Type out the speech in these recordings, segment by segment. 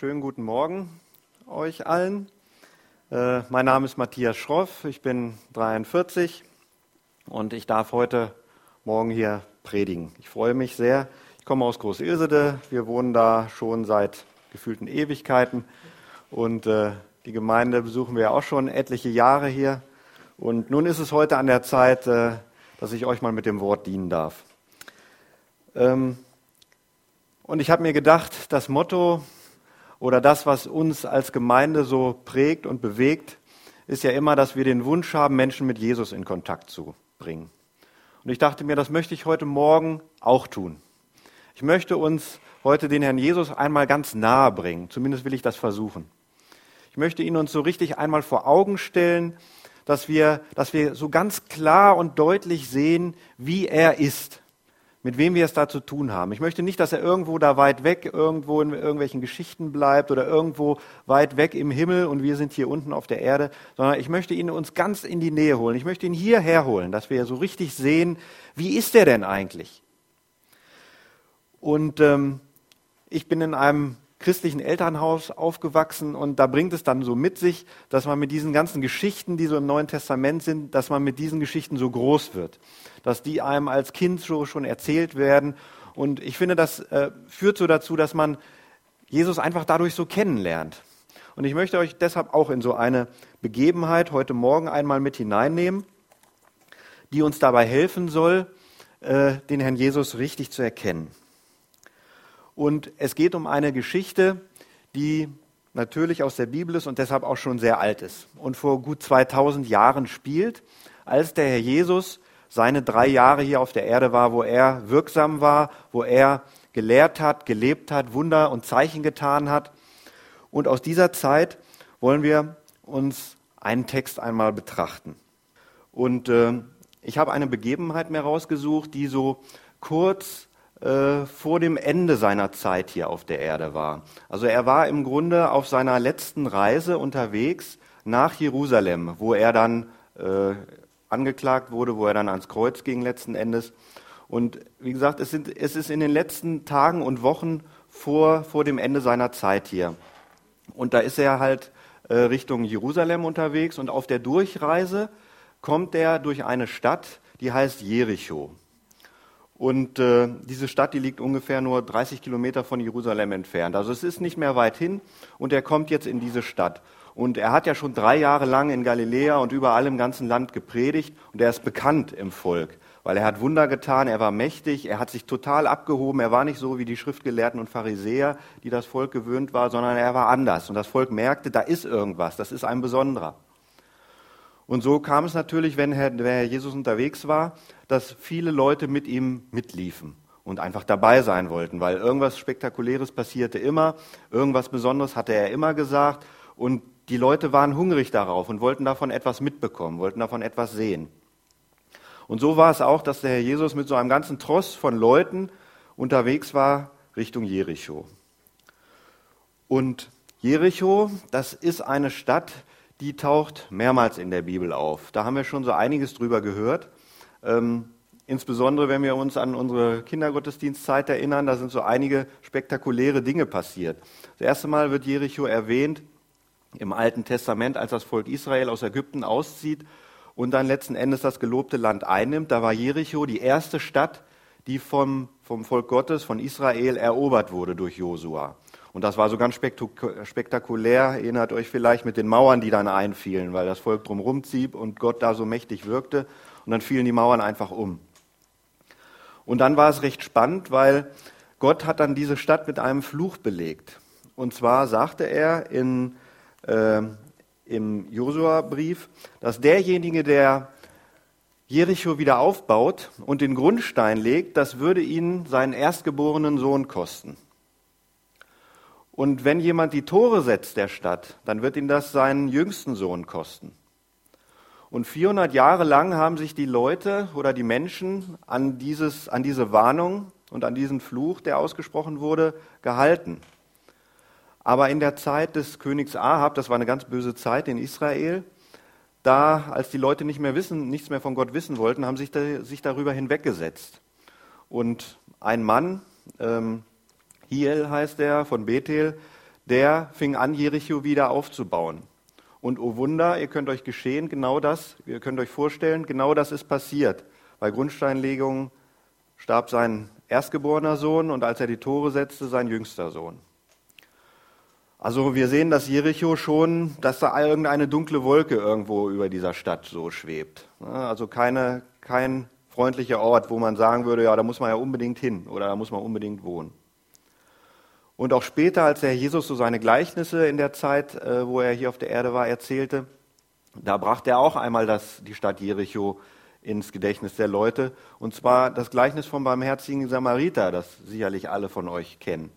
schönen guten Morgen euch allen. Äh, mein Name ist Matthias Schroff, ich bin 43 und ich darf heute Morgen hier predigen. Ich freue mich sehr. Ich komme aus Groß-Ilsede, wir wohnen da schon seit gefühlten Ewigkeiten und äh, die Gemeinde besuchen wir auch schon etliche Jahre hier. Und nun ist es heute an der Zeit, äh, dass ich euch mal mit dem Wort dienen darf. Ähm, und ich habe mir gedacht, das Motto oder das, was uns als Gemeinde so prägt und bewegt, ist ja immer, dass wir den Wunsch haben, Menschen mit Jesus in Kontakt zu bringen. Und ich dachte mir, das möchte ich heute Morgen auch tun. Ich möchte uns heute den Herrn Jesus einmal ganz nahe bringen. Zumindest will ich das versuchen. Ich möchte ihn uns so richtig einmal vor Augen stellen, dass wir, dass wir so ganz klar und deutlich sehen, wie er ist mit wem wir es da zu tun haben. Ich möchte nicht, dass er irgendwo da weit weg, irgendwo in irgendwelchen Geschichten bleibt oder irgendwo weit weg im Himmel und wir sind hier unten auf der Erde, sondern ich möchte ihn uns ganz in die Nähe holen. Ich möchte ihn hierher holen, dass wir so richtig sehen, wie ist er denn eigentlich? Und ähm, ich bin in einem christlichen Elternhaus aufgewachsen und da bringt es dann so mit sich, dass man mit diesen ganzen Geschichten, die so im Neuen Testament sind, dass man mit diesen Geschichten so groß wird, dass die einem als Kind so schon erzählt werden. Und ich finde, das äh, führt so dazu, dass man Jesus einfach dadurch so kennenlernt. Und ich möchte euch deshalb auch in so eine Begebenheit heute Morgen einmal mit hineinnehmen, die uns dabei helfen soll, äh, den Herrn Jesus richtig zu erkennen. Und es geht um eine Geschichte, die natürlich aus der Bibel ist und deshalb auch schon sehr alt ist und vor gut 2000 Jahren spielt, als der Herr Jesus seine drei Jahre hier auf der Erde war, wo er wirksam war, wo er gelehrt hat, gelebt hat, Wunder und Zeichen getan hat. Und aus dieser Zeit wollen wir uns einen Text einmal betrachten. Und äh, ich habe eine Begebenheit mehr rausgesucht, die so kurz äh, vor dem Ende seiner Zeit hier auf der Erde war. Also er war im Grunde auf seiner letzten Reise unterwegs nach Jerusalem, wo er dann äh, angeklagt wurde, wo er dann ans Kreuz ging letzten Endes. Und wie gesagt, es, sind, es ist in den letzten Tagen und Wochen vor, vor dem Ende seiner Zeit hier. Und da ist er halt äh, Richtung Jerusalem unterwegs und auf der Durchreise kommt er durch eine Stadt, die heißt Jericho. Und äh, diese Stadt, die liegt ungefähr nur 30 Kilometer von Jerusalem entfernt. Also es ist nicht mehr weit hin und er kommt jetzt in diese Stadt. Und er hat ja schon drei Jahre lang in Galiläa und überall im ganzen Land gepredigt und er ist bekannt im Volk, weil er hat Wunder getan, er war mächtig, er hat sich total abgehoben, er war nicht so wie die Schriftgelehrten und Pharisäer, die das Volk gewöhnt war, sondern er war anders. Und das Volk merkte, da ist irgendwas, das ist ein Besonderer. Und so kam es natürlich, wenn Herr, wenn Herr Jesus unterwegs war, dass viele Leute mit ihm mitliefen und einfach dabei sein wollten, weil irgendwas Spektakuläres passierte immer, irgendwas Besonderes hatte er immer gesagt und die Leute waren hungrig darauf und wollten davon etwas mitbekommen, wollten davon etwas sehen. Und so war es auch, dass der Herr Jesus mit so einem ganzen Tross von Leuten unterwegs war Richtung Jericho. Und Jericho, das ist eine Stadt, die taucht mehrmals in der Bibel auf. Da haben wir schon so einiges drüber gehört. Ähm, insbesondere wenn wir uns an unsere Kindergottesdienstzeit erinnern, da sind so einige spektakuläre Dinge passiert. Das erste Mal wird Jericho erwähnt im Alten Testament, als das Volk Israel aus Ägypten auszieht und dann letzten Endes das gelobte Land einnimmt. Da war Jericho die erste Stadt, die vom, vom Volk Gottes, von Israel erobert wurde durch Josua. Und das war so ganz spektakulär, erinnert euch vielleicht mit den Mauern, die dann einfielen, weil das Volk drumherum zieb und Gott da so mächtig wirkte. Und dann fielen die Mauern einfach um. Und dann war es recht spannend, weil Gott hat dann diese Stadt mit einem Fluch belegt. Und zwar sagte er in, äh, im Josua-Brief, dass derjenige, der Jericho wieder aufbaut und den Grundstein legt, das würde ihn seinen erstgeborenen Sohn kosten. Und wenn jemand die Tore setzt der Stadt, dann wird ihn das seinen jüngsten Sohn kosten. Und 400 Jahre lang haben sich die Leute oder die Menschen an, dieses, an diese Warnung und an diesen Fluch, der ausgesprochen wurde, gehalten. Aber in der Zeit des Königs Ahab, das war eine ganz böse Zeit in Israel, da, als die Leute nicht mehr wissen, nichts mehr von Gott wissen wollten, haben sich, da, sich darüber hinweggesetzt. Und ein Mann, ähm, Hiel heißt er, von Bethel, der fing an, Jericho wieder aufzubauen. Und oh Wunder, ihr könnt euch geschehen, genau das, ihr könnt euch vorstellen, genau das ist passiert. Bei Grundsteinlegung starb sein erstgeborener Sohn und als er die Tore setzte, sein jüngster Sohn. Also wir sehen, dass Jericho schon, dass da irgendeine dunkle Wolke irgendwo über dieser Stadt so schwebt. Also keine, kein freundlicher Ort, wo man sagen würde, ja, da muss man ja unbedingt hin oder da muss man unbedingt wohnen. Und auch später, als der Jesus so seine Gleichnisse in der Zeit, äh, wo er hier auf der Erde war, erzählte, da brachte er auch einmal das, die Stadt Jericho ins Gedächtnis der Leute. Und zwar das Gleichnis vom barmherzigen Samariter, das sicherlich alle von euch kennen.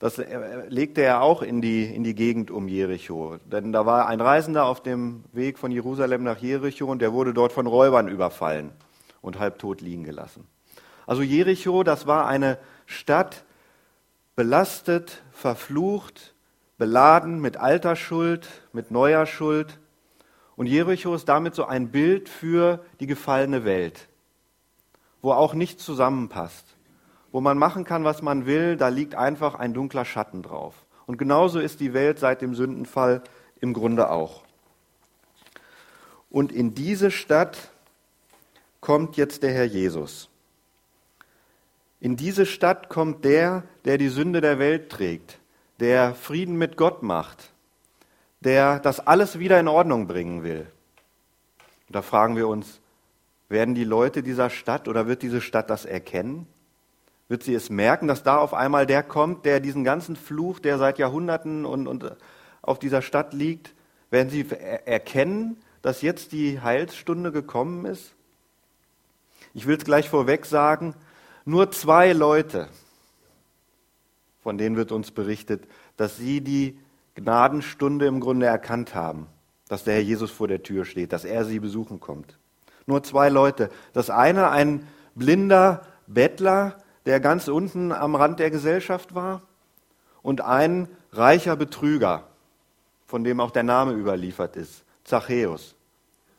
Das äh, legte er auch in die, in die Gegend um Jericho. Denn da war ein Reisender auf dem Weg von Jerusalem nach Jericho und der wurde dort von Räubern überfallen und halbtot liegen gelassen. Also Jericho, das war eine Stadt, belastet, verflucht, beladen mit alter Schuld, mit neuer Schuld. Und Jericho ist damit so ein Bild für die gefallene Welt, wo auch nichts zusammenpasst, wo man machen kann, was man will, da liegt einfach ein dunkler Schatten drauf. Und genauso ist die Welt seit dem Sündenfall im Grunde auch. Und in diese Stadt kommt jetzt der Herr Jesus. In diese Stadt kommt der, der die Sünde der Welt trägt, der Frieden mit Gott macht, der das alles wieder in Ordnung bringen will. Und da fragen wir uns, werden die Leute dieser Stadt oder wird diese Stadt das erkennen? Wird sie es merken, dass da auf einmal der kommt, der diesen ganzen Fluch, der seit Jahrhunderten und, und auf dieser Stadt liegt, werden sie erkennen, dass jetzt die Heilsstunde gekommen ist? Ich will es gleich vorweg sagen, nur zwei Leute, von denen wird uns berichtet, dass sie die Gnadenstunde im Grunde erkannt haben, dass der Herr Jesus vor der Tür steht, dass er sie besuchen kommt. Nur zwei Leute. Das eine ein blinder Bettler, der ganz unten am Rand der Gesellschaft war, und ein reicher Betrüger, von dem auch der Name überliefert ist, Zachäus.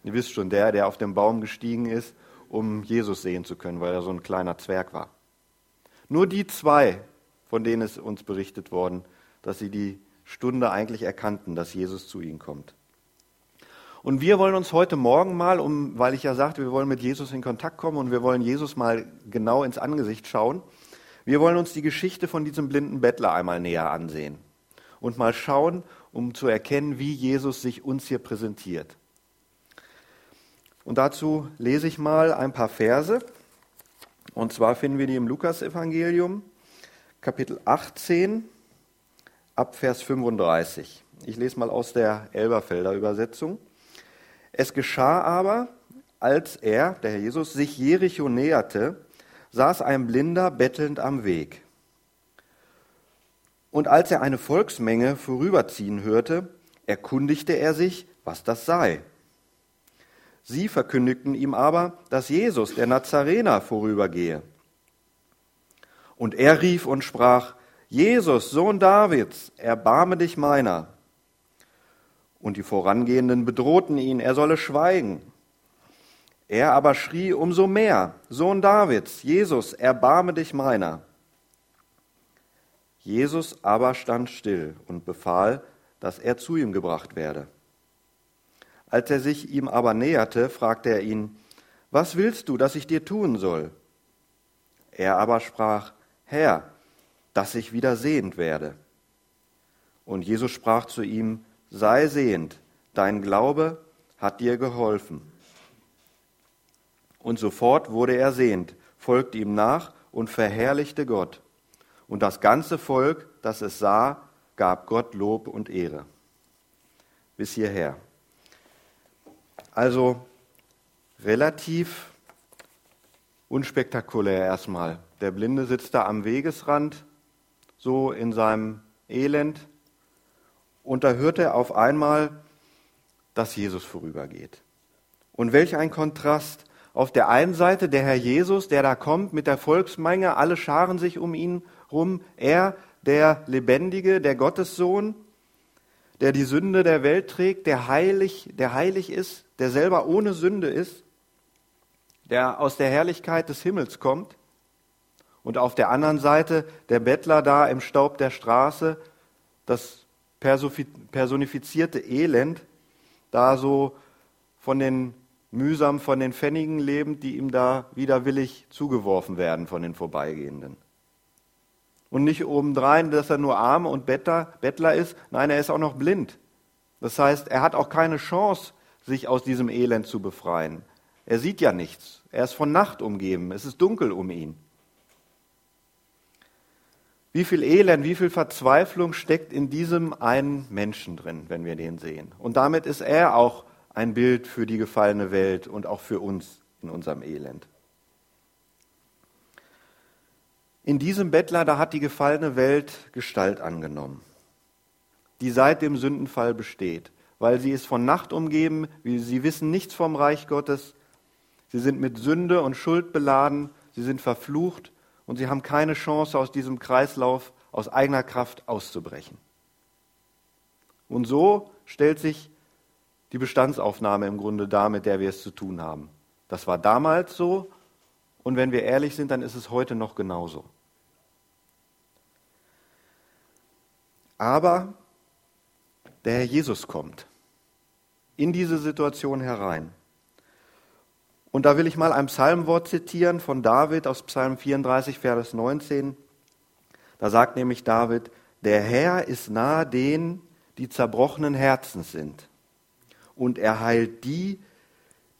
Ihr wisst schon, der, der auf den Baum gestiegen ist um Jesus sehen zu können, weil er so ein kleiner Zwerg war. Nur die zwei, von denen ist uns berichtet worden, dass sie die Stunde eigentlich erkannten, dass Jesus zu ihnen kommt. Und wir wollen uns heute Morgen mal, um, weil ich ja sagte, wir wollen mit Jesus in Kontakt kommen und wir wollen Jesus mal genau ins Angesicht schauen, wir wollen uns die Geschichte von diesem blinden Bettler einmal näher ansehen und mal schauen, um zu erkennen, wie Jesus sich uns hier präsentiert. Und dazu lese ich mal ein paar Verse. Und zwar finden wir die im Lukasevangelium, Kapitel 18, ab Vers 35. Ich lese mal aus der Elberfelder Übersetzung. Es geschah aber, als er, der Herr Jesus, sich Jericho näherte, saß ein Blinder bettelnd am Weg. Und als er eine Volksmenge vorüberziehen hörte, erkundigte er sich, was das sei. Sie verkündigten ihm aber, dass Jesus, der Nazarener, vorübergehe. Und er rief und sprach, Jesus, Sohn Davids, erbarme dich meiner. Und die Vorangehenden bedrohten ihn, er solle schweigen. Er aber schrie umso mehr, Sohn Davids, Jesus, erbarme dich meiner. Jesus aber stand still und befahl, dass er zu ihm gebracht werde. Als er sich ihm aber näherte, fragte er ihn, was willst du, dass ich dir tun soll? Er aber sprach, Herr, dass ich wieder sehend werde. Und Jesus sprach zu ihm, sei sehend, dein Glaube hat dir geholfen. Und sofort wurde er sehend, folgte ihm nach und verherrlichte Gott. Und das ganze Volk, das es sah, gab Gott Lob und Ehre. Bis hierher. Also relativ unspektakulär erstmal. Der Blinde sitzt da am Wegesrand, so in seinem Elend, und da hört er auf einmal, dass Jesus vorübergeht. Und welch ein Kontrast. Auf der einen Seite der Herr Jesus, der da kommt mit der Volksmenge, alle scharen sich um ihn rum. Er, der Lebendige, der Gottessohn, der die Sünde der Welt trägt, der heilig, der heilig ist, der selber ohne Sünde ist, der aus der Herrlichkeit des Himmels kommt. Und auf der anderen Seite der Bettler da im Staub der Straße, das personifizierte Elend da so von den mühsam von den Pfennigen lebend, die ihm da widerwillig zugeworfen werden von den Vorbeigehenden. Und nicht obendrein, dass er nur arm und Bettler, Bettler ist, nein, er ist auch noch blind. Das heißt, er hat auch keine Chance, sich aus diesem Elend zu befreien. Er sieht ja nichts. Er ist von Nacht umgeben. Es ist dunkel um ihn. Wie viel Elend, wie viel Verzweiflung steckt in diesem einen Menschen drin, wenn wir den sehen. Und damit ist er auch ein Bild für die gefallene Welt und auch für uns in unserem Elend. In diesem Bettler, da hat die gefallene Welt Gestalt angenommen, die seit dem Sündenfall besteht, weil sie ist von Nacht umgeben, sie wissen nichts vom Reich Gottes, sie sind mit Sünde und Schuld beladen, sie sind verflucht und sie haben keine Chance, aus diesem Kreislauf aus eigener Kraft auszubrechen. Und so stellt sich die Bestandsaufnahme im Grunde dar, mit der wir es zu tun haben. Das war damals so und wenn wir ehrlich sind, dann ist es heute noch genauso. Aber der Herr Jesus kommt in diese Situation herein. Und da will ich mal ein Psalmwort zitieren von David aus Psalm 34, Vers 19. Da sagt nämlich David, der Herr ist nahe denen, die zerbrochenen Herzens sind. Und er heilt die,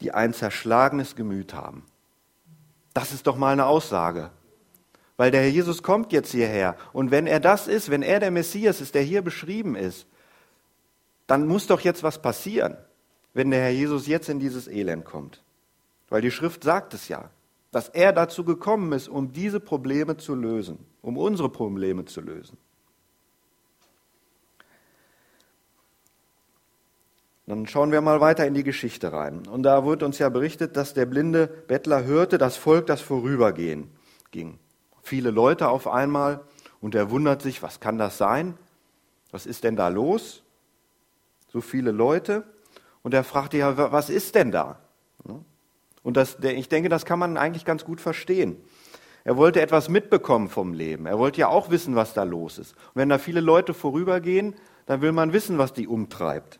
die ein zerschlagenes Gemüt haben. Das ist doch mal eine Aussage. Weil der Herr Jesus kommt jetzt hierher. Und wenn er das ist, wenn er der Messias ist, der hier beschrieben ist, dann muss doch jetzt was passieren, wenn der Herr Jesus jetzt in dieses Elend kommt. Weil die Schrift sagt es ja, dass er dazu gekommen ist, um diese Probleme zu lösen, um unsere Probleme zu lösen. Dann schauen wir mal weiter in die Geschichte rein. Und da wird uns ja berichtet, dass der blinde Bettler hörte, das Volk, das vorübergehen ging. Viele Leute auf einmal und er wundert sich, was kann das sein? Was ist denn da los? So viele Leute. Und er fragte ja, was ist denn da? Und das, ich denke, das kann man eigentlich ganz gut verstehen. Er wollte etwas mitbekommen vom Leben. Er wollte ja auch wissen, was da los ist. Und wenn da viele Leute vorübergehen, dann will man wissen, was die umtreibt.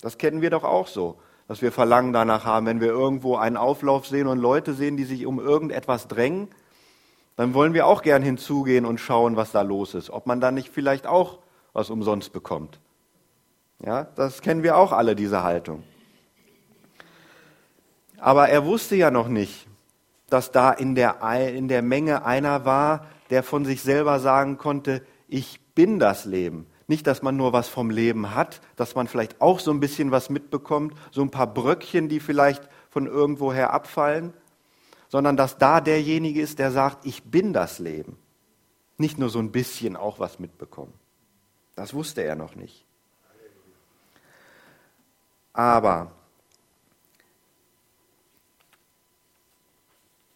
Das kennen wir doch auch so, dass wir Verlangen danach haben, wenn wir irgendwo einen Auflauf sehen und Leute sehen, die sich um irgendetwas drängen, dann wollen wir auch gern hinzugehen und schauen, was da los ist, ob man da nicht vielleicht auch was umsonst bekommt. Ja, das kennen wir auch alle, diese Haltung. Aber er wusste ja noch nicht, dass da in der, in der Menge einer war, der von sich selber sagen konnte, ich bin das Leben. Nicht, dass man nur was vom Leben hat, dass man vielleicht auch so ein bisschen was mitbekommt, so ein paar Bröckchen, die vielleicht von irgendwoher abfallen, sondern dass da derjenige ist, der sagt, ich bin das Leben. Nicht nur so ein bisschen auch was mitbekommen. Das wusste er noch nicht. Aber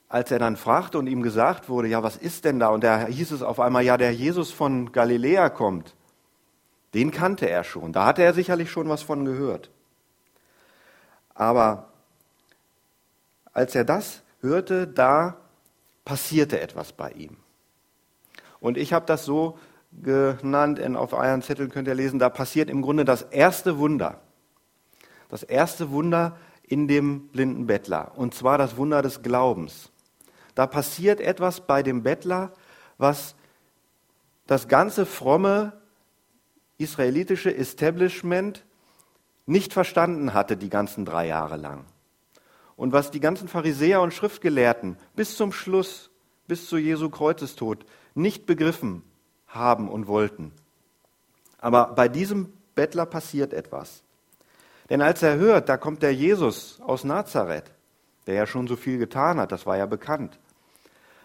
als er dann fragte und ihm gesagt wurde, ja, was ist denn da? Und da hieß es auf einmal, ja, der Jesus von Galiläa kommt. Den kannte er schon. Da hatte er sicherlich schon was von gehört. Aber als er das hörte, da passierte etwas bei ihm. Und ich habe das so genannt, auf euren Zetteln könnt ihr lesen, da passiert im Grunde das erste Wunder. Das erste Wunder in dem blinden Bettler. Und zwar das Wunder des Glaubens. Da passiert etwas bei dem Bettler, was das ganze fromme israelitische Establishment nicht verstanden hatte die ganzen drei Jahre lang. Und was die ganzen Pharisäer und Schriftgelehrten bis zum Schluss, bis zu Jesu Kreuzestod nicht begriffen haben und wollten. Aber bei diesem Bettler passiert etwas. Denn als er hört, da kommt der Jesus aus Nazareth, der ja schon so viel getan hat, das war ja bekannt.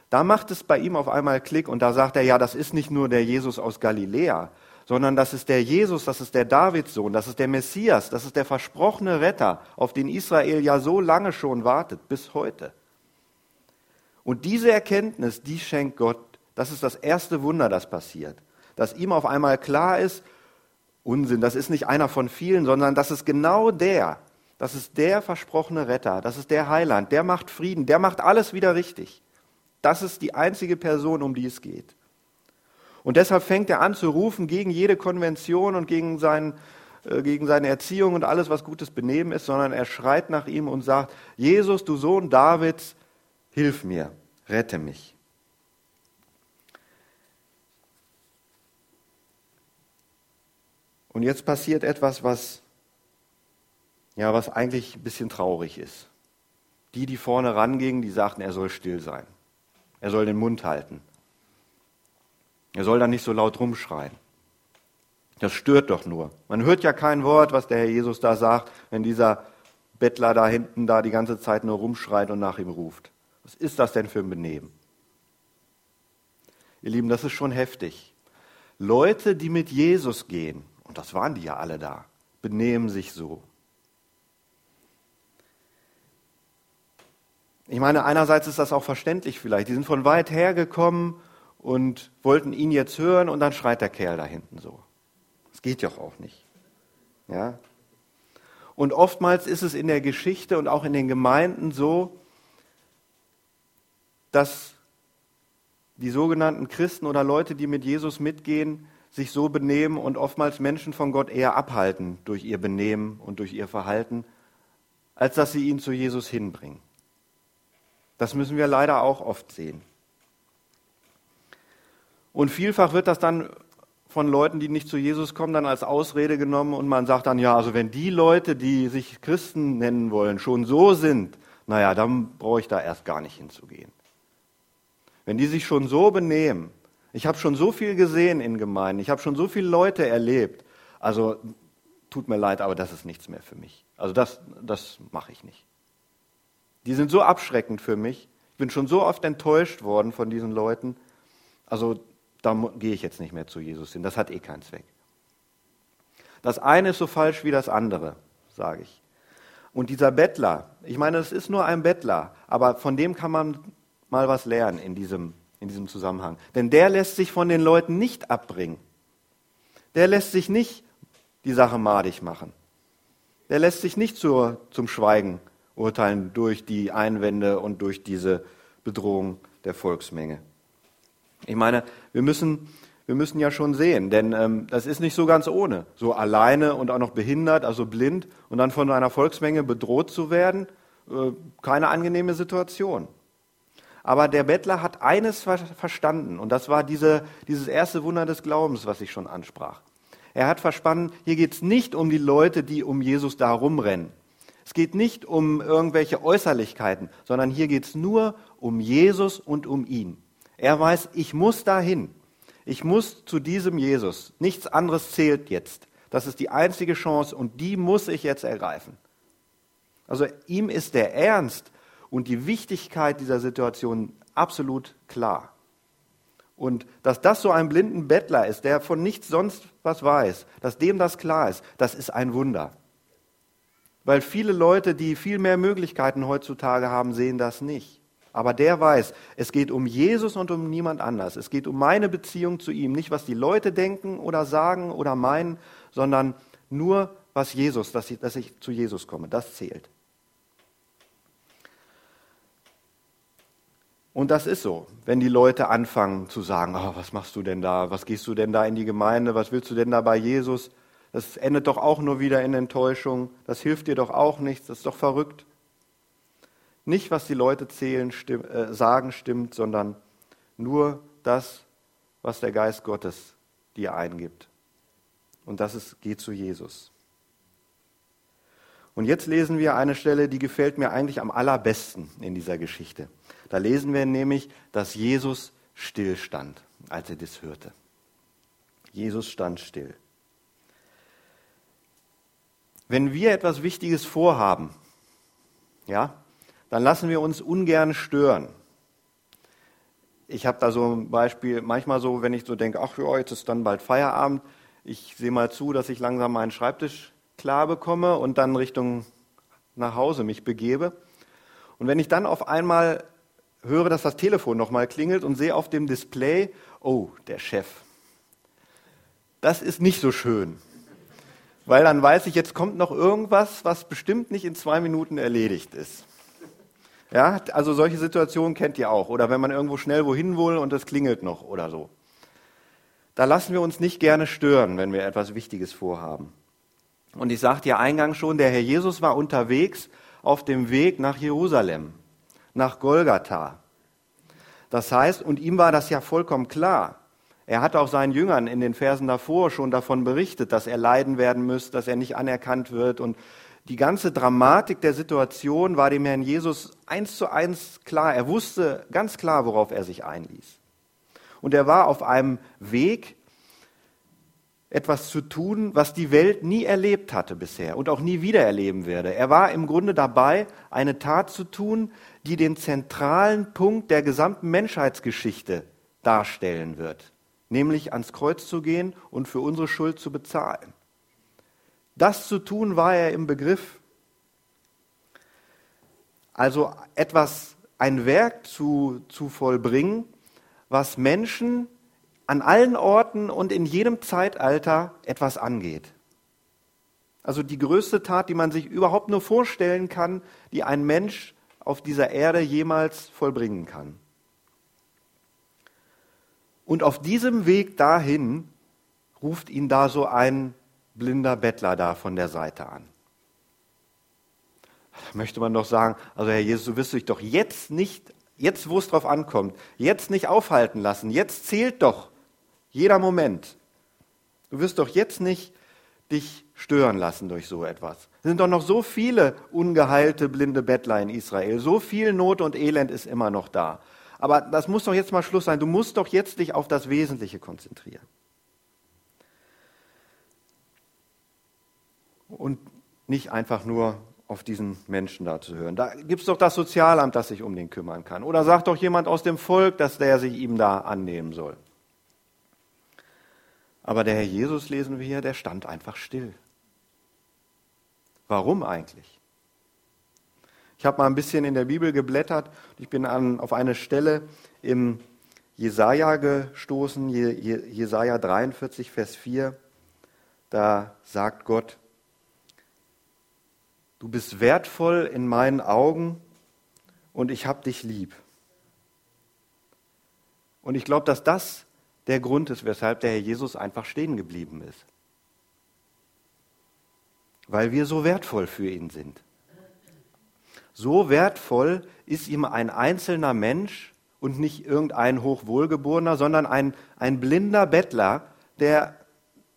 Da macht es bei ihm auf einmal Klick und da sagt er, ja, das ist nicht nur der Jesus aus Galiläa, sondern das ist der Jesus, das ist der Davidssohn, das ist der Messias, das ist der versprochene Retter, auf den Israel ja so lange schon wartet, bis heute. Und diese Erkenntnis, die schenkt Gott, das ist das erste Wunder, das passiert, dass ihm auf einmal klar ist, Unsinn, das ist nicht einer von vielen, sondern das ist genau der, das ist der versprochene Retter, das ist der Heiland, der macht Frieden, der macht alles wieder richtig. Das ist die einzige Person, um die es geht. Und deshalb fängt er an zu rufen gegen jede Konvention und gegen, sein, äh, gegen seine Erziehung und alles, was gutes Benehmen ist, sondern er schreit nach ihm und sagt, Jesus, du Sohn Davids, hilf mir, rette mich. Und jetzt passiert etwas, was, ja, was eigentlich ein bisschen traurig ist. Die, die vorne rangingen, die sagten, er soll still sein. Er soll den Mund halten. Er soll dann nicht so laut rumschreien. Das stört doch nur. Man hört ja kein Wort, was der Herr Jesus da sagt, wenn dieser Bettler da hinten da die ganze Zeit nur rumschreit und nach ihm ruft. Was ist das denn für ein Benehmen? Ihr Lieben, das ist schon heftig. Leute, die mit Jesus gehen, und das waren die ja alle da, benehmen sich so. Ich meine, einerseits ist das auch verständlich vielleicht. Die sind von weit her gekommen und wollten ihn jetzt hören und dann schreit der Kerl da hinten so. Das geht doch auch nicht. Ja? Und oftmals ist es in der Geschichte und auch in den Gemeinden so, dass die sogenannten Christen oder Leute, die mit Jesus mitgehen, sich so benehmen und oftmals Menschen von Gott eher abhalten durch ihr Benehmen und durch ihr Verhalten, als dass sie ihn zu Jesus hinbringen. Das müssen wir leider auch oft sehen. Und vielfach wird das dann von Leuten, die nicht zu Jesus kommen, dann als Ausrede genommen und man sagt dann, ja, also wenn die Leute, die sich Christen nennen wollen, schon so sind, naja, dann brauche ich da erst gar nicht hinzugehen. Wenn die sich schon so benehmen, ich habe schon so viel gesehen in Gemeinden, ich habe schon so viele Leute erlebt. Also tut mir leid, aber das ist nichts mehr für mich. Also das, das mache ich nicht. Die sind so abschreckend für mich. Ich bin schon so oft enttäuscht worden von diesen Leuten. Also da gehe ich jetzt nicht mehr zu Jesus hin. Das hat eh keinen Zweck. Das eine ist so falsch wie das andere, sage ich. Und dieser Bettler, ich meine, es ist nur ein Bettler, aber von dem kann man mal was lernen in diesem in diesem Zusammenhang. Denn der lässt sich von den Leuten nicht abbringen. Der lässt sich nicht die Sache madig machen. Der lässt sich nicht zur, zum Schweigen urteilen durch die Einwände und durch diese Bedrohung der Volksmenge. Ich meine, wir müssen, wir müssen ja schon sehen, denn ähm, das ist nicht so ganz ohne. So alleine und auch noch behindert, also blind und dann von einer Volksmenge bedroht zu werden, äh, keine angenehme Situation. Aber der Bettler hat eines verstanden und das war diese, dieses erste Wunder des Glaubens, was ich schon ansprach. Er hat verstanden, hier geht es nicht um die Leute, die um Jesus da rumrennen. Es geht nicht um irgendwelche Äußerlichkeiten, sondern hier geht es nur um Jesus und um ihn. Er weiß, ich muss dahin. Ich muss zu diesem Jesus. Nichts anderes zählt jetzt. Das ist die einzige Chance und die muss ich jetzt ergreifen. Also ihm ist der Ernst und die Wichtigkeit dieser Situation absolut klar. Und dass das so ein blinden Bettler ist, der von nichts sonst was weiß, dass dem das klar ist, das ist ein Wunder. Weil viele Leute, die viel mehr Möglichkeiten heutzutage haben, sehen das nicht. Aber der weiß, es geht um Jesus und um niemand anders. Es geht um meine Beziehung zu ihm. Nicht, was die Leute denken oder sagen oder meinen, sondern nur, was Jesus, dass ich, dass ich zu Jesus komme. Das zählt. Und das ist so, wenn die Leute anfangen zu sagen, oh, was machst du denn da, was gehst du denn da in die Gemeinde, was willst du denn da bei Jesus, das endet doch auch nur wieder in Enttäuschung, das hilft dir doch auch nichts, das ist doch verrückt. Nicht, was die Leute zählen, stimm, äh, sagen, stimmt, sondern nur das, was der Geist Gottes dir eingibt. Und das ist, geh zu Jesus. Und jetzt lesen wir eine Stelle, die gefällt mir eigentlich am allerbesten in dieser Geschichte. Da lesen wir nämlich, dass Jesus stillstand, als er das hörte. Jesus stand still. Wenn wir etwas Wichtiges vorhaben, ja, dann lassen wir uns ungern stören. Ich habe da so ein Beispiel, manchmal so, wenn ich so denke, ach ja, jetzt ist dann bald Feierabend, ich sehe mal zu, dass ich langsam meinen Schreibtisch klar bekomme und dann Richtung nach Hause mich begebe. Und wenn ich dann auf einmal höre, dass das Telefon nochmal klingelt und sehe auf dem Display, oh, der Chef. Das ist nicht so schön. Weil dann weiß ich, jetzt kommt noch irgendwas, was bestimmt nicht in zwei Minuten erledigt ist. Ja, also solche Situationen kennt ihr auch. Oder wenn man irgendwo schnell wohin will und es klingelt noch oder so. da lassen wir uns nicht gerne stören, wenn wir etwas Wichtiges vorhaben. Und ich sagte ja eingangs schon, der Herr Jesus war unterwegs auf dem Weg nach Jerusalem, nach Golgatha. Das heißt, und ihm war das ja vollkommen klar. Er hat auch seinen Jüngern in den Versen davor schon davon berichtet, dass er leiden werden müsste, dass er nicht anerkannt wird. Und die ganze Dramatik der Situation war dem Herrn Jesus eins zu eins klar. Er wusste ganz klar, worauf er sich einließ. Und er war auf einem Weg, etwas zu tun, was die Welt nie erlebt hatte bisher und auch nie wieder erleben werde. Er war im Grunde dabei, eine Tat zu tun, die den zentralen Punkt der gesamten Menschheitsgeschichte darstellen wird, nämlich ans Kreuz zu gehen und für unsere Schuld zu bezahlen. Das zu tun war er im Begriff. Also etwas, ein Werk zu, zu vollbringen, was Menschen an allen Orten und in jedem Zeitalter etwas angeht. Also die größte Tat, die man sich überhaupt nur vorstellen kann, die ein Mensch auf dieser Erde jemals vollbringen kann. Und auf diesem Weg dahin ruft ihn da so ein blinder Bettler da von der Seite an. Da möchte man doch sagen, also Herr Jesus, du wirst dich doch jetzt nicht Jetzt, wo es drauf ankommt. Jetzt nicht aufhalten lassen. Jetzt zählt doch jeder Moment. Du wirst doch jetzt nicht dich stören lassen durch so etwas. Es sind doch noch so viele ungeheilte blinde Bettler in Israel. So viel Not und Elend ist immer noch da. Aber das muss doch jetzt mal Schluss sein. Du musst doch jetzt dich auf das Wesentliche konzentrieren. Und nicht einfach nur auf diesen Menschen da zu hören. Da gibt es doch das Sozialamt, das sich um den kümmern kann. Oder sagt doch jemand aus dem Volk, dass der sich ihm da annehmen soll. Aber der Herr Jesus, lesen wir hier, der stand einfach still. Warum eigentlich? Ich habe mal ein bisschen in der Bibel geblättert. Ich bin an, auf eine Stelle im Jesaja gestoßen, Jesaja 43, Vers 4. Da sagt Gott, Du bist wertvoll in meinen Augen und ich habe dich lieb. Und ich glaube, dass das der Grund ist, weshalb der Herr Jesus einfach stehen geblieben ist. Weil wir so wertvoll für ihn sind. So wertvoll ist ihm ein einzelner Mensch und nicht irgendein Hochwohlgeborener, sondern ein, ein blinder Bettler, der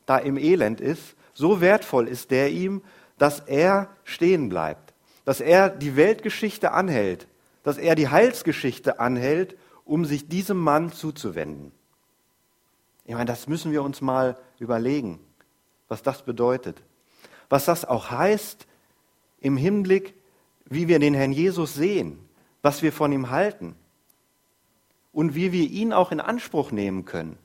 da im Elend ist. So wertvoll ist der ihm, dass er stehen bleibt, dass er die Weltgeschichte anhält, dass er die Heilsgeschichte anhält, um sich diesem Mann zuzuwenden. Ich meine, das müssen wir uns mal überlegen, was das bedeutet. Was das auch heißt im Hinblick, wie wir den Herrn Jesus sehen, was wir von ihm halten und wie wir ihn auch in Anspruch nehmen können.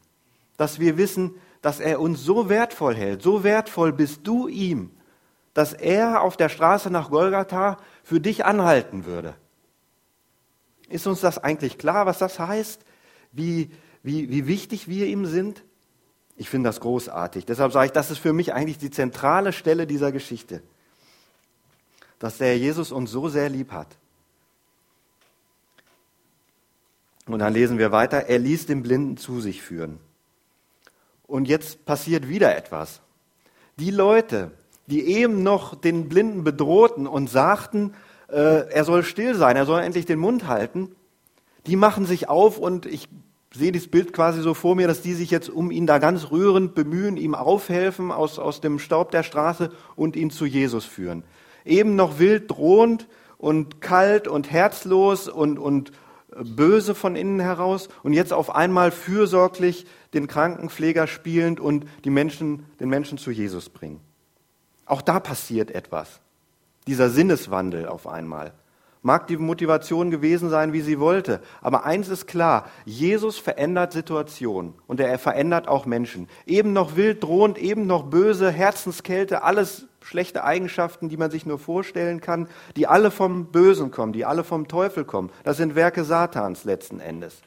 Dass wir wissen, dass er uns so wertvoll hält, so wertvoll bist du ihm, dass er auf der Straße nach Golgatha für dich anhalten würde. Ist uns das eigentlich klar, was das heißt? Wie, wie, wie wichtig wir ihm sind? Ich finde das großartig. Deshalb sage ich, das ist für mich eigentlich die zentrale Stelle dieser Geschichte. Dass der Jesus uns so sehr lieb hat. Und dann lesen wir weiter, er ließ den Blinden zu sich führen. Und jetzt passiert wieder etwas. Die Leute, die eben noch den Blinden bedrohten und sagten, äh, er soll still sein, er soll endlich den Mund halten, die machen sich auf und ich sehe das Bild quasi so vor mir, dass die sich jetzt um ihn da ganz rührend bemühen, ihm aufhelfen aus, aus dem Staub der Straße und ihn zu Jesus führen. Eben noch wild drohend und kalt und herzlos und, und böse von innen heraus und jetzt auf einmal fürsorglich den Krankenpfleger spielend und die Menschen, den Menschen zu Jesus bringen. Auch da passiert etwas. Dieser Sinneswandel auf einmal. Mag die Motivation gewesen sein, wie sie wollte. Aber eins ist klar, Jesus verändert Situationen und er verändert auch Menschen. Eben noch wild drohend, eben noch böse, Herzenskälte, alles schlechte Eigenschaften, die man sich nur vorstellen kann, die alle vom Bösen kommen, die alle vom Teufel kommen. Das sind Werke Satans letzten Endes.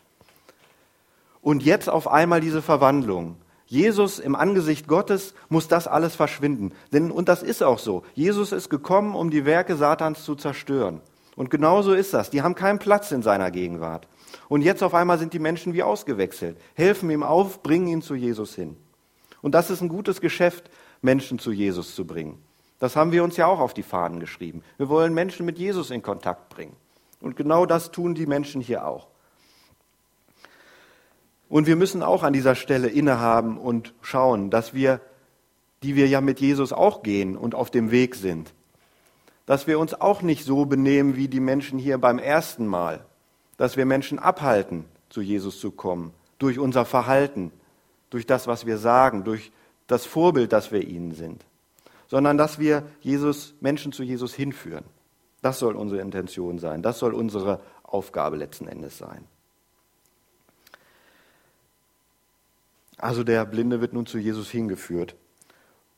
Und jetzt auf einmal diese Verwandlung. Jesus im Angesicht Gottes muss das alles verschwinden. Denn, und das ist auch so. Jesus ist gekommen, um die Werke Satans zu zerstören. Und genauso ist das. Die haben keinen Platz in seiner Gegenwart. Und jetzt auf einmal sind die Menschen wie ausgewechselt, helfen ihm auf, bringen ihn zu Jesus hin. Und das ist ein gutes Geschäft, Menschen zu Jesus zu bringen. Das haben wir uns ja auch auf die Fahnen geschrieben. Wir wollen Menschen mit Jesus in Kontakt bringen. Und genau das tun die Menschen hier auch. Und wir müssen auch an dieser Stelle innehaben und schauen, dass wir, die wir ja mit Jesus auch gehen und auf dem Weg sind, dass wir uns auch nicht so benehmen wie die Menschen hier beim ersten Mal, dass wir Menschen abhalten, zu Jesus zu kommen, durch unser Verhalten, durch das, was wir sagen, durch das Vorbild, das wir ihnen sind, sondern dass wir Jesus, Menschen zu Jesus hinführen. Das soll unsere Intention sein, das soll unsere Aufgabe letzten Endes sein. Also der Blinde wird nun zu Jesus hingeführt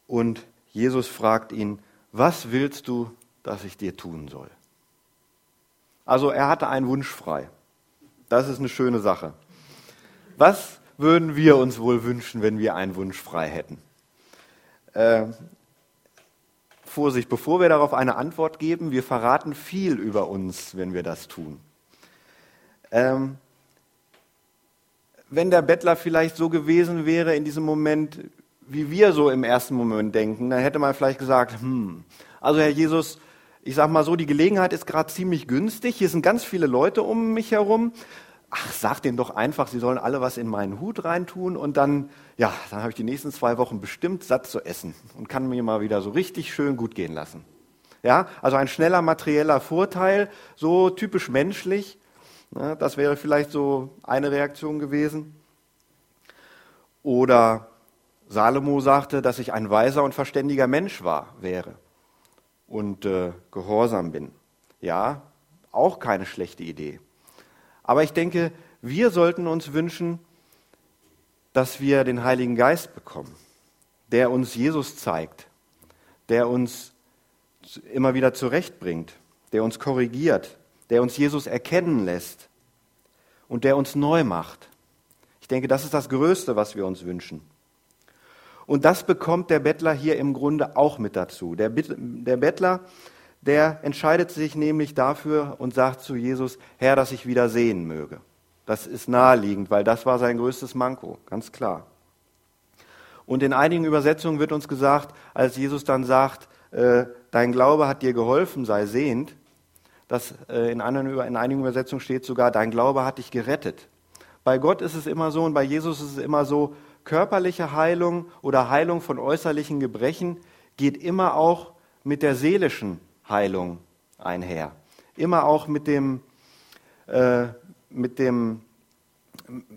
und Jesus fragt ihn, was willst du, dass ich dir tun soll? Also er hatte einen Wunsch frei. Das ist eine schöne Sache. Was würden wir uns wohl wünschen, wenn wir einen Wunsch frei hätten? Äh, Vorsicht, bevor wir darauf eine Antwort geben, wir verraten viel über uns, wenn wir das tun. Ähm, wenn der Bettler vielleicht so gewesen wäre in diesem Moment, wie wir so im ersten Moment denken, dann hätte man vielleicht gesagt, hm, also Herr Jesus, ich sag mal so, die Gelegenheit ist gerade ziemlich günstig, hier sind ganz viele Leute um mich herum. Ach, sag denen doch einfach, sie sollen alle was in meinen Hut reintun und dann, ja, dann habe ich die nächsten zwei Wochen bestimmt satt zu essen und kann mir mal wieder so richtig schön gut gehen lassen. Ja, also ein schneller materieller Vorteil, so typisch menschlich. Ne, das wäre vielleicht so eine Reaktion gewesen. Oder Salomo sagte, dass ich ein weiser und verständiger Mensch war, wäre und äh, gehorsam bin. Ja, auch keine schlechte Idee. Aber ich denke, wir sollten uns wünschen, dass wir den Heiligen Geist bekommen, der uns Jesus zeigt, der uns immer wieder zurechtbringt, der uns korrigiert, der uns Jesus erkennen lässt und der uns neu macht. Ich denke, das ist das Größte, was wir uns wünschen. Und das bekommt der Bettler hier im Grunde auch mit dazu. Der, der Bettler, der entscheidet sich nämlich dafür und sagt zu Jesus, Herr, dass ich wieder sehen möge. Das ist naheliegend, weil das war sein größtes Manko, ganz klar. Und in einigen Übersetzungen wird uns gesagt, als Jesus dann sagt, äh, dein Glaube hat dir geholfen, sei sehend, dass äh, in, anderen, in einigen Übersetzungen steht sogar, dein Glaube hat dich gerettet. Bei Gott ist es immer so und bei Jesus ist es immer so, körperliche Heilung oder Heilung von äußerlichen Gebrechen geht immer auch mit der seelischen Heilung einher. Immer auch mit dem, äh, mit dem,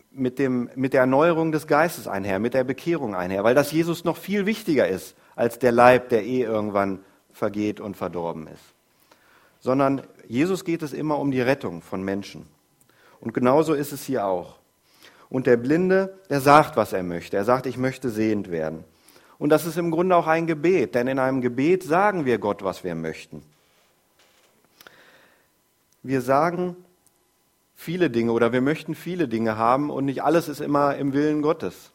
mit dem, mit der Erneuerung des Geistes einher, mit der Bekehrung einher, weil das Jesus noch viel wichtiger ist als der Leib, der eh irgendwann vergeht und verdorben ist. Sondern Jesus geht es immer um die Rettung von Menschen. Und genauso ist es hier auch. Und der Blinde, der sagt, was er möchte. Er sagt, ich möchte sehend werden. Und das ist im Grunde auch ein Gebet, denn in einem Gebet sagen wir Gott, was wir möchten. Wir sagen viele Dinge oder wir möchten viele Dinge haben und nicht alles ist immer im Willen Gottes.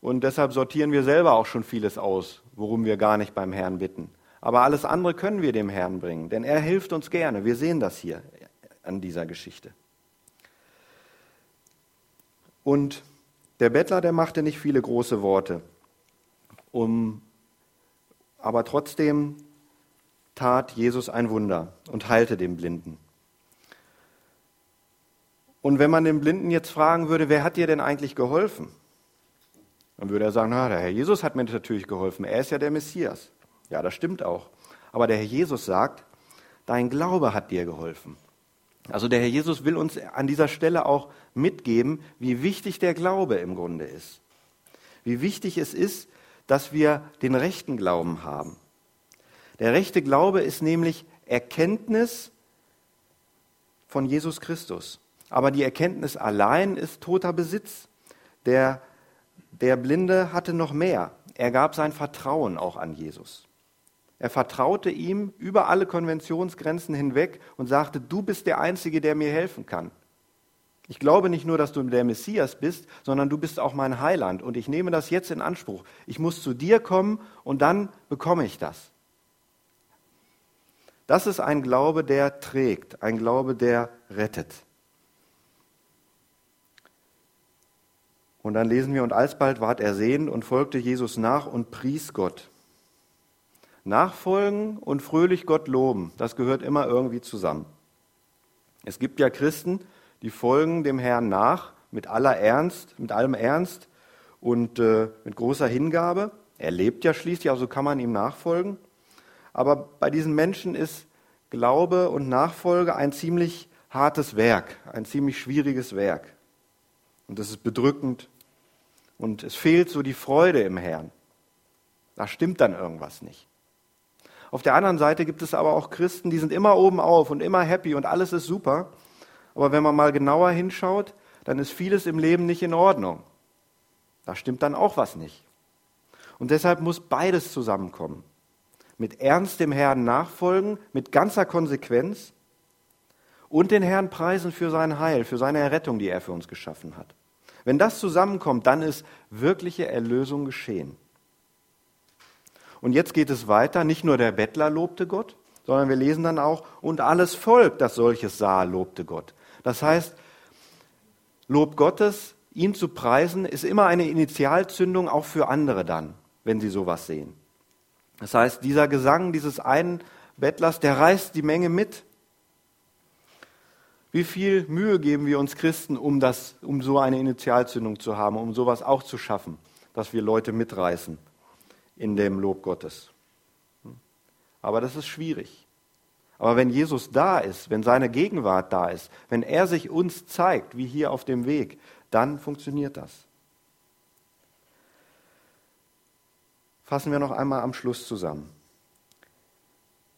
Und deshalb sortieren wir selber auch schon vieles aus, worum wir gar nicht beim Herrn bitten. Aber alles andere können wir dem Herrn bringen, denn er hilft uns gerne. Wir sehen das hier an dieser Geschichte. Und der Bettler, der machte nicht viele große Worte, um, aber trotzdem tat Jesus ein Wunder und heilte den Blinden. Und wenn man den Blinden jetzt fragen würde, wer hat dir denn eigentlich geholfen? Dann würde er sagen, na, der Herr Jesus hat mir natürlich geholfen. Er ist ja der Messias. Ja, das stimmt auch. Aber der Herr Jesus sagt, dein Glaube hat dir geholfen. Also der Herr Jesus will uns an dieser Stelle auch mitgeben, wie wichtig der Glaube im Grunde ist. Wie wichtig es ist, dass wir den rechten Glauben haben. Der rechte Glaube ist nämlich Erkenntnis von Jesus Christus. Aber die Erkenntnis allein ist toter Besitz. Der, der Blinde hatte noch mehr. Er gab sein Vertrauen auch an Jesus. Er vertraute ihm über alle Konventionsgrenzen hinweg und sagte, du bist der Einzige, der mir helfen kann. Ich glaube nicht nur, dass du der Messias bist, sondern du bist auch mein Heiland und ich nehme das jetzt in Anspruch. Ich muss zu dir kommen und dann bekomme ich das. Das ist ein Glaube, der trägt, ein Glaube, der rettet. Und dann lesen wir, und alsbald ward er sehend und folgte Jesus nach und pries Gott. Nachfolgen und fröhlich Gott loben, das gehört immer irgendwie zusammen. Es gibt ja Christen, die folgen dem Herrn nach mit aller Ernst, mit allem Ernst und äh, mit großer Hingabe. Er lebt ja schließlich, also kann man ihm nachfolgen. Aber bei diesen Menschen ist Glaube und Nachfolge ein ziemlich hartes Werk, ein ziemlich schwieriges Werk. Und das ist bedrückend. Und es fehlt so die Freude im Herrn. Da stimmt dann irgendwas nicht. Auf der anderen Seite gibt es aber auch Christen, die sind immer oben auf und immer happy und alles ist super. Aber wenn man mal genauer hinschaut, dann ist vieles im Leben nicht in Ordnung. Da stimmt dann auch was nicht. Und deshalb muss beides zusammenkommen. Mit Ernst dem Herrn nachfolgen, mit ganzer Konsequenz und den Herrn preisen für sein Heil, für seine Errettung, die er für uns geschaffen hat. Wenn das zusammenkommt, dann ist wirkliche Erlösung geschehen. Und jetzt geht es weiter. Nicht nur der Bettler lobte Gott, sondern wir lesen dann auch, und alles Volk, das solches sah, lobte Gott. Das heißt, Lob Gottes, ihn zu preisen, ist immer eine Initialzündung auch für andere dann, wenn sie sowas sehen. Das heißt, dieser Gesang dieses einen Bettlers, der reißt die Menge mit. Wie viel Mühe geben wir uns Christen, um, das, um so eine Initialzündung zu haben, um sowas auch zu schaffen, dass wir Leute mitreißen in dem Lob Gottes. Aber das ist schwierig. Aber wenn Jesus da ist, wenn seine Gegenwart da ist, wenn er sich uns zeigt, wie hier auf dem Weg, dann funktioniert das. Fassen wir noch einmal am Schluss zusammen.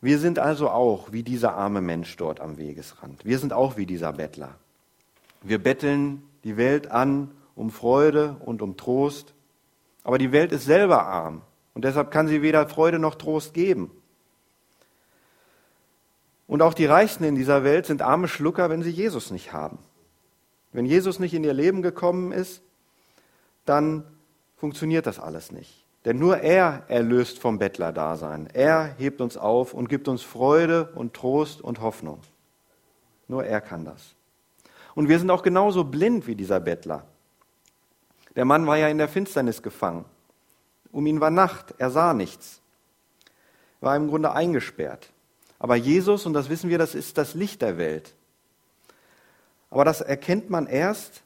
Wir sind also auch wie dieser arme Mensch dort am Wegesrand. Wir sind auch wie dieser Bettler. Wir betteln die Welt an um Freude und um Trost, aber die Welt ist selber arm. Und deshalb kann sie weder Freude noch Trost geben. Und auch die Reichsten in dieser Welt sind arme Schlucker, wenn sie Jesus nicht haben. Wenn Jesus nicht in ihr Leben gekommen ist, dann funktioniert das alles nicht. Denn nur er erlöst vom Bettlerdasein. Er hebt uns auf und gibt uns Freude und Trost und Hoffnung. Nur er kann das. Und wir sind auch genauso blind wie dieser Bettler. Der Mann war ja in der Finsternis gefangen. Um ihn war Nacht, er sah nichts, war im Grunde eingesperrt. Aber Jesus, und das wissen wir, das ist das Licht der Welt. Aber das erkennt man erst,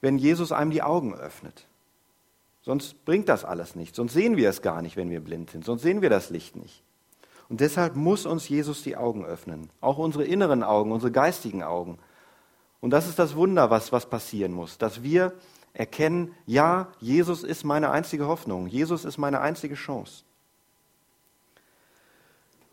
wenn Jesus einem die Augen öffnet. Sonst bringt das alles nichts. Sonst sehen wir es gar nicht, wenn wir blind sind. Sonst sehen wir das Licht nicht. Und deshalb muss uns Jesus die Augen öffnen. Auch unsere inneren Augen, unsere geistigen Augen. Und das ist das Wunder, was, was passieren muss. Dass wir erkennen, ja, Jesus ist meine einzige Hoffnung, Jesus ist meine einzige Chance.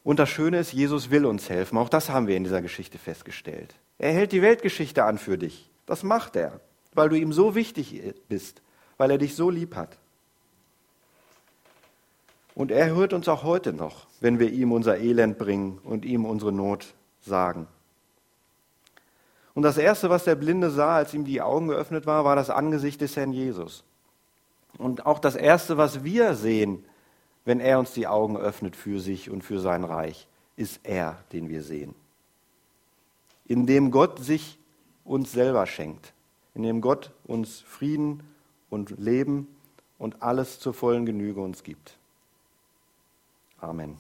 Und das Schöne ist, Jesus will uns helfen. Auch das haben wir in dieser Geschichte festgestellt. Er hält die Weltgeschichte an für dich. Das macht er, weil du ihm so wichtig bist, weil er dich so lieb hat. Und er hört uns auch heute noch, wenn wir ihm unser Elend bringen und ihm unsere Not sagen. Und das Erste, was der Blinde sah, als ihm die Augen geöffnet war, war das Angesicht des Herrn Jesus. Und auch das Erste, was wir sehen, wenn er uns die Augen öffnet für sich und für sein Reich, ist er, den wir sehen. In dem Gott sich uns selber schenkt, in dem Gott uns Frieden und Leben und alles zur vollen Genüge uns gibt. Amen.